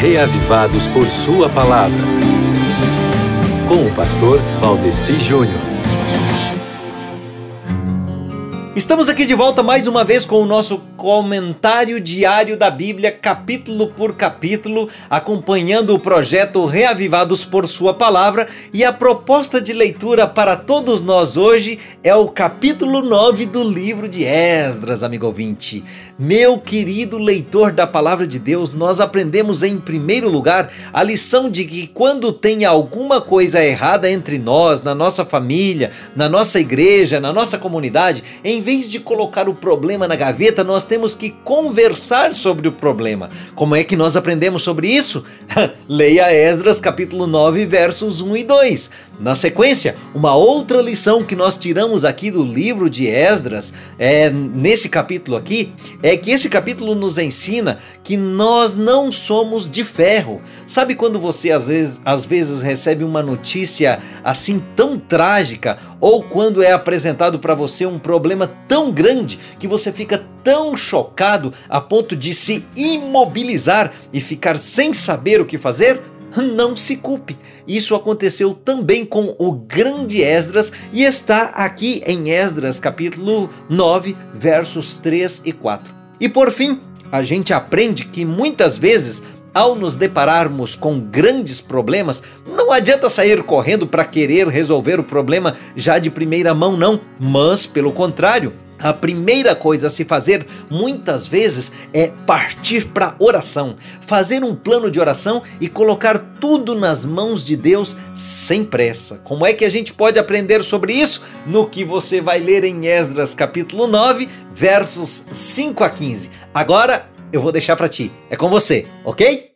reavivados por Sua palavra. Com o pastor Valdeci Júnior. Estamos aqui de volta mais uma vez com o nosso comentário diário da Bíblia, capítulo por capítulo, acompanhando o projeto Reavivados por Sua Palavra. E a proposta de leitura para todos nós hoje é o capítulo 9 do livro de Esdras, amigo ouvinte. Meu querido leitor da Palavra de Deus, nós aprendemos em primeiro lugar a lição de que quando tem alguma coisa errada entre nós, na nossa família, na nossa igreja, na nossa comunidade, em vez de colocar o problema na gaveta, nós temos que conversar sobre o problema. Como é que nós aprendemos sobre isso? Leia Esdras capítulo 9, versos 1 e 2. Na sequência, uma outra lição que nós tiramos aqui do livro de Esdras, é, nesse capítulo aqui, é que esse capítulo nos ensina que nós não somos de ferro. Sabe quando você às vezes, às vezes recebe uma notícia assim tão trágica ou quando é apresentado para você um problema tão grande que você fica tão chocado a ponto de se imobilizar e ficar sem saber o que fazer? Não se culpe. Isso aconteceu também com o grande Esdras e está aqui em Esdras capítulo 9, versos 3 e 4. E por fim, a gente aprende que muitas vezes ao nos depararmos com grandes problemas, não adianta sair correndo para querer resolver o problema já de primeira mão, não, mas pelo contrário. A primeira coisa a se fazer muitas vezes é partir para oração, fazer um plano de oração e colocar tudo nas mãos de Deus sem pressa. Como é que a gente pode aprender sobre isso? No que você vai ler em Esdras capítulo 9, versos 5 a 15. Agora eu vou deixar para ti. É com você, ok?